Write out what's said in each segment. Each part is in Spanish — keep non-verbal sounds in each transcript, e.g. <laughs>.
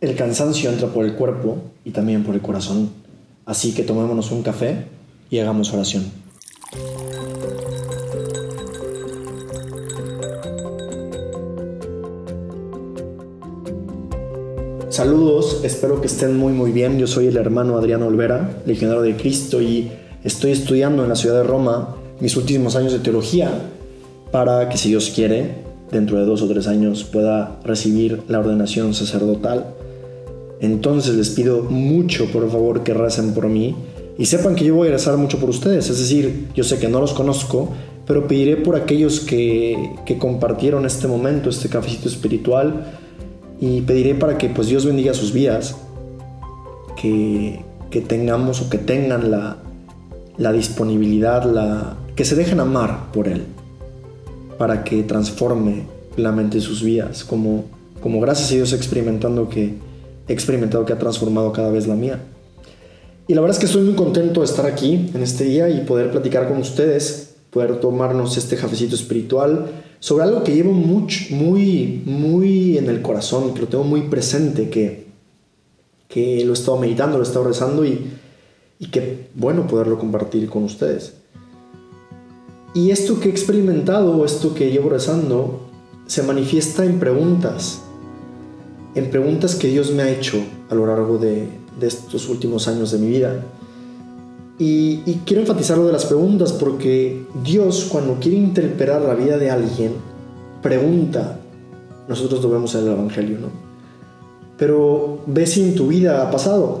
El cansancio entra por el cuerpo y también por el corazón. Así que tomémonos un café y hagamos oración. Saludos, espero que estén muy muy bien. Yo soy el hermano Adriano Olvera, legionario de Cristo y estoy estudiando en la ciudad de Roma mis últimos años de teología para que si Dios quiere, dentro de dos o tres años pueda recibir la ordenación sacerdotal. Entonces les pido mucho, por favor, que recen por mí y sepan que yo voy a rezar mucho por ustedes. Es decir, yo sé que no los conozco, pero pediré por aquellos que, que compartieron este momento, este cafecito espiritual y pediré para que pues Dios bendiga sus vidas, que, que tengamos o que tengan la, la disponibilidad, la, que se dejen amar por Él, para que transforme la mente sus vidas, como, como gracias a Dios experimentando que, he experimentado que ha transformado cada vez la mía. Y la verdad es que estoy muy contento de estar aquí en este día y poder platicar con ustedes, poder tomarnos este cafecito espiritual sobre algo que llevo mucho, muy, muy en el corazón, que lo tengo muy presente, que, que lo he estado meditando, lo he estado rezando y, y que bueno poderlo compartir con ustedes. Y esto que he experimentado, esto que llevo rezando, se manifiesta en preguntas, en preguntas que Dios me ha hecho a lo largo de, de estos últimos años de mi vida. Y, quiero enfatizar lo de las preguntas porque Dios cuando quiere interpretar la vida de alguien, pregunta, nosotros lo vemos en el Evangelio, ¿no? Pero ve si en tu vida ha pasado.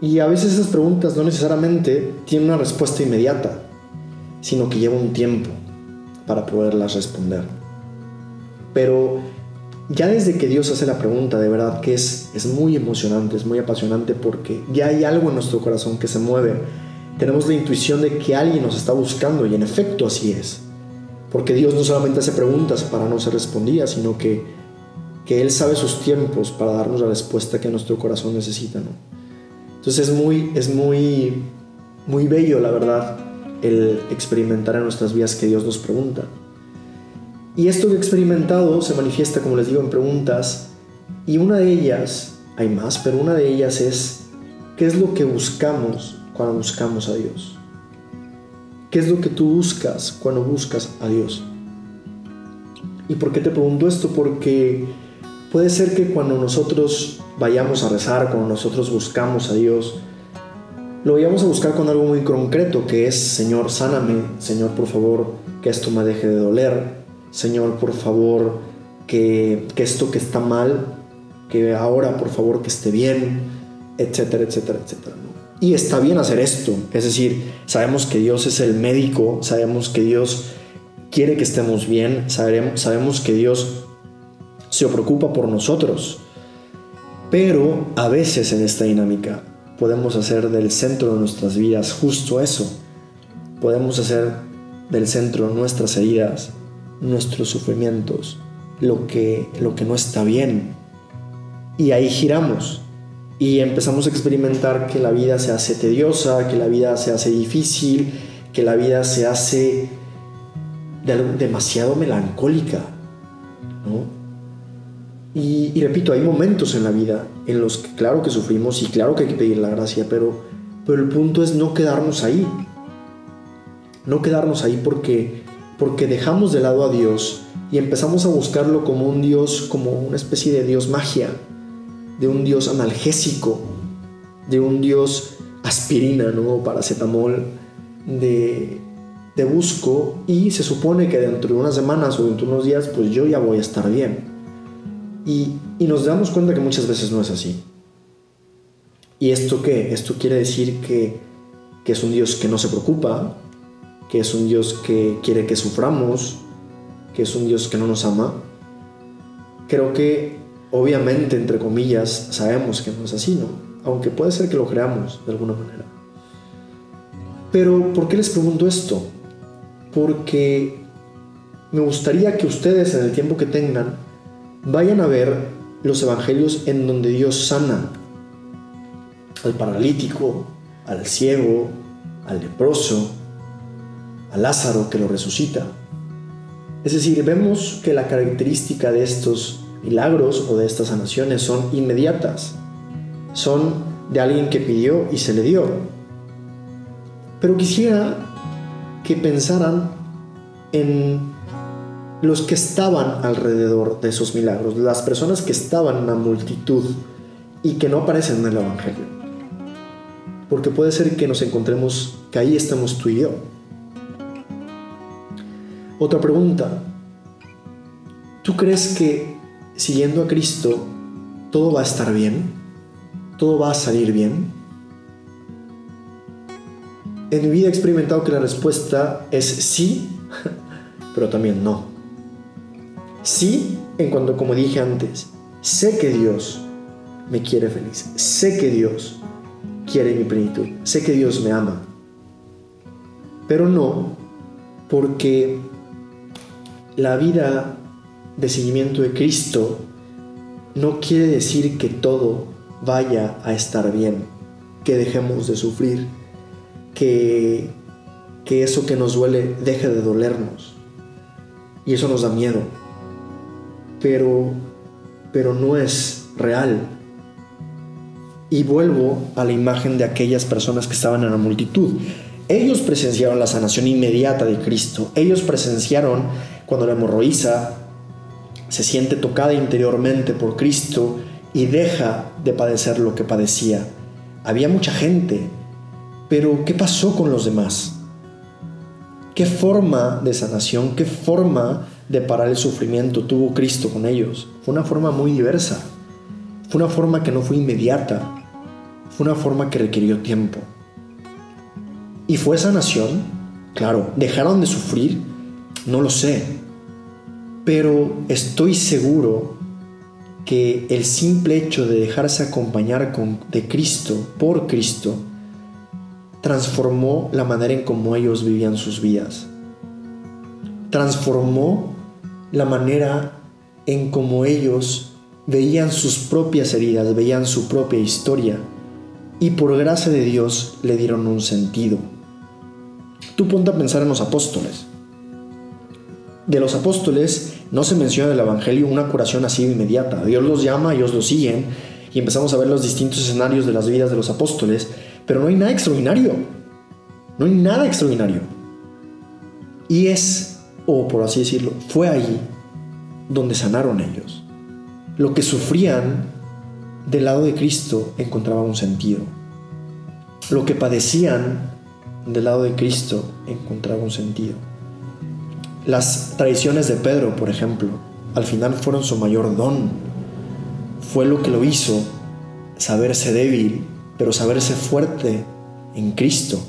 Y a veces esas preguntas no necesariamente tienen una respuesta inmediata, sino que lleva un tiempo para poderlas responder. Pero ya desde que Dios hace la pregunta, de verdad que es, es muy emocionante, es muy apasionante porque ya hay algo en nuestro corazón que se mueve. Tenemos la intuición de que alguien nos está buscando y en efecto así es. Porque Dios no solamente hace preguntas para no ser respondidas, sino que, que Él sabe sus tiempos para darnos la respuesta que nuestro corazón necesita. ¿no? Entonces es muy, es muy, muy bello, la verdad, el experimentar en nuestras vidas que Dios nos pregunta. Y esto que he experimentado se manifiesta, como les digo, en preguntas. Y una de ellas, hay más, pero una de ellas es, ¿qué es lo que buscamos cuando buscamos a Dios? ¿Qué es lo que tú buscas cuando buscas a Dios? ¿Y por qué te pregunto esto? Porque puede ser que cuando nosotros vayamos a rezar, cuando nosotros buscamos a Dios, lo vayamos a buscar con algo muy concreto, que es, Señor, sáname, Señor, por favor, que esto me deje de doler, Señor, por favor, que, esto que está mal, que ahora, por favor, que esté bien, etcétera, etcétera, etcétera. Y está bien hacer esto, es decir, sabemos que Dios es el médico, sabemos que Dios quiere que estemos bien, sabemos, sabemos que Dios se preocupa por nosotros, pero a veces en esta dinámica podemos hacer del centro de nuestras vidas justo eso, podemos hacer del centro nuestras heridas, nuestros sufrimientos, lo que, lo que no está bien. Y ahí giramos y empezamos a experimentar que la vida se hace tediosa, que la vida se hace difícil, que la vida se hace demasiado melancólica. Y, y, repito, hay momentos en la vida en los que claro que sufrimos y claro que hay que pedir la gracia, pero, pero el punto es no quedarnos ahí. No quedarnos ahí porque porque dejamos de lado a Dios y empezamos a buscarlo como un Dios, como una especie de Dios magia, de un Dios analgésico, de un Dios aspirina, ¿no? Paracetamol, de, de busco y se supone que dentro de unas semanas o dentro de unos días, pues yo ya voy a estar bien. Y, y nos damos cuenta que muchas veces no es así. ¿Y esto qué? Esto quiere decir que, que es un Dios que no se preocupa, que es un Dios que quiere que suframos, que es un Dios que no nos ama, creo que obviamente, entre comillas, sabemos que no es así, ¿no? Aunque puede ser que lo creamos de alguna manera. Pero, ¿por qué les pregunto esto? Porque me gustaría que ustedes, en el tiempo que tengan, vayan a ver los evangelios en donde Dios sana al paralítico, al ciego, al leproso, a Lázaro que lo resucita. Es decir, vemos que la característica de estos milagros o de estas sanaciones son inmediatas. Son de alguien que pidió y se le dio. Pero quisiera que pensaran en los que estaban alrededor de esos milagros, las personas que estaban en la multitud y que no aparecen en el Evangelio. Porque puede ser que nos encontremos que ahí estamos tú y yo. Otra pregunta. ¿Tú crees que siguiendo a Cristo todo va a estar bien? ¿Todo va a salir bien? En mi vida he experimentado que la respuesta es sí, <laughs> pero también no. Sí, en cuanto, como dije antes, sé que Dios me quiere feliz, sé que Dios quiere mi plenitud, sé que Dios me ama, pero no porque la vida de seguimiento de Cristo no quiere decir que todo vaya a estar bien, que dejemos de sufrir, que, que eso que nos duele deje de dolernos. Y eso nos da miedo. Pero, pero no es real. Y vuelvo a la imagen de aquellas personas que estaban en la multitud. Ellos presenciaron la sanación inmediata de Cristo. Ellos presenciaron cuando la hemorroísa se siente tocada interiormente por Cristo y deja de padecer lo que padecía. Había mucha gente, pero ¿qué pasó con los demás? ¿Qué forma de sanación, qué forma de parar el sufrimiento tuvo Cristo con ellos? Fue una forma muy diversa. Fue una forma que no fue inmediata. Fue una forma que requirió tiempo. ¿Y fue sanación? Claro, ¿dejaron de sufrir? No lo sé. Pero estoy seguro que el simple hecho de dejarse acompañar de Cristo, por Cristo, transformó la manera en cómo ellos vivían sus vidas. Transformó la manera en cómo ellos veían sus propias heridas, veían su propia historia y por gracia de Dios le dieron un sentido. Tú ponte a pensar en los apóstoles. De los apóstoles no se menciona en el Evangelio una curación así inmediata. Dios los llama, ellos los siguen y empezamos a ver los distintos escenarios de las vidas de los apóstoles, pero no hay nada extraordinario. No hay nada extraordinario. Y es, o por así decirlo, fue ahí donde sanaron ellos. Lo que sufrían del lado de Cristo encontraba un sentido. Lo que padecían del lado de Cristo encontraba un sentido. Las traiciones de Pedro, por ejemplo, al final fueron su mayor don. Fue lo que lo hizo saberse débil, pero saberse fuerte en Cristo.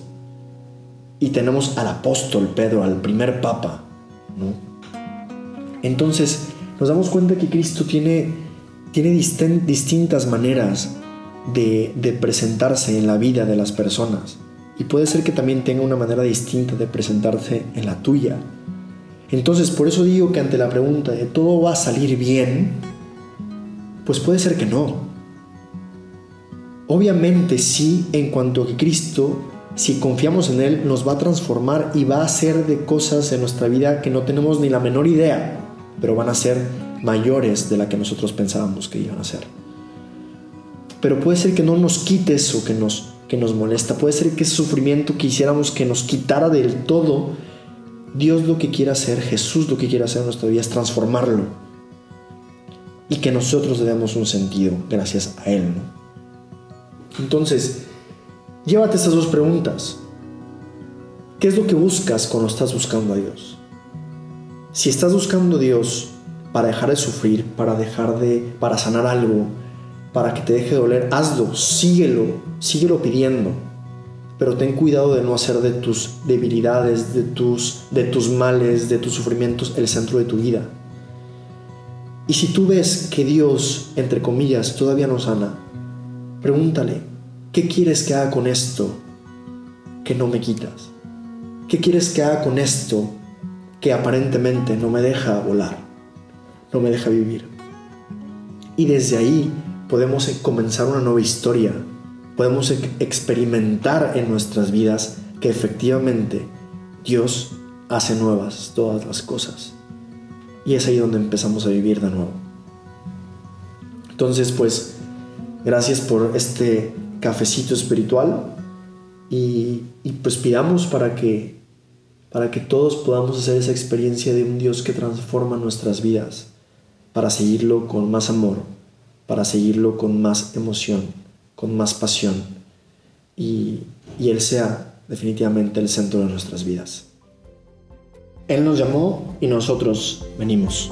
Y tenemos al apóstol Pedro, al primer papa. Entonces nos damos cuenta que Cristo tiene, tiene distintas maneras de presentarse en la vida de las personas. Y puede ser que también tenga una manera distinta de presentarse en la tuya. Entonces, por eso digo que ante la pregunta de todo va a salir bien, pues puede ser que no. Obviamente sí, en cuanto a que Cristo, si confiamos en Él, nos va a transformar y va a hacer de cosas en nuestra vida que no tenemos ni la menor idea, pero van a ser mayores de la que nosotros pensábamos que iban a ser. Pero puede ser que no nos quite eso que nos, que nos molesta, puede ser que ese sufrimiento quisiéramos que nos quitara del todo Dios lo que quiere hacer, Jesús lo que quiere hacer en nuestra vida es transformarlo. Y que nosotros le demos un sentido gracias a Él. Entonces, llévate estas dos preguntas. ¿Qué es lo que buscas cuando estás buscando a Dios? Si estás buscando a Dios para dejar de sufrir, para dejar de, para sanar algo, para que te deje de doler, hazlo, síguelo, síguelo pidiendo pero ten cuidado de no hacer de tus debilidades, de tus, de tus males, de tus sufrimientos el centro de tu vida. Y si tú ves que Dios, entre comillas, todavía no sana, pregúntale, ¿qué quieres que haga con esto que no me quitas? ¿Qué quieres que haga con esto que aparentemente no me deja volar, no me deja vivir? Y desde ahí podemos comenzar una nueva historia podemos experimentar en nuestras vidas que efectivamente Dios hace nuevas todas las cosas. Y es ahí donde empezamos a vivir de nuevo. Entonces, pues, gracias por este cafecito espiritual y, pues pidamos para que, para que todos podamos hacer esa experiencia de un Dios que transforma nuestras vidas, para seguirlo con más amor, para seguirlo con más emoción, con más pasión y, Él sea definitivamente el centro de nuestras vidas. Él nos llamó y nosotros venimos.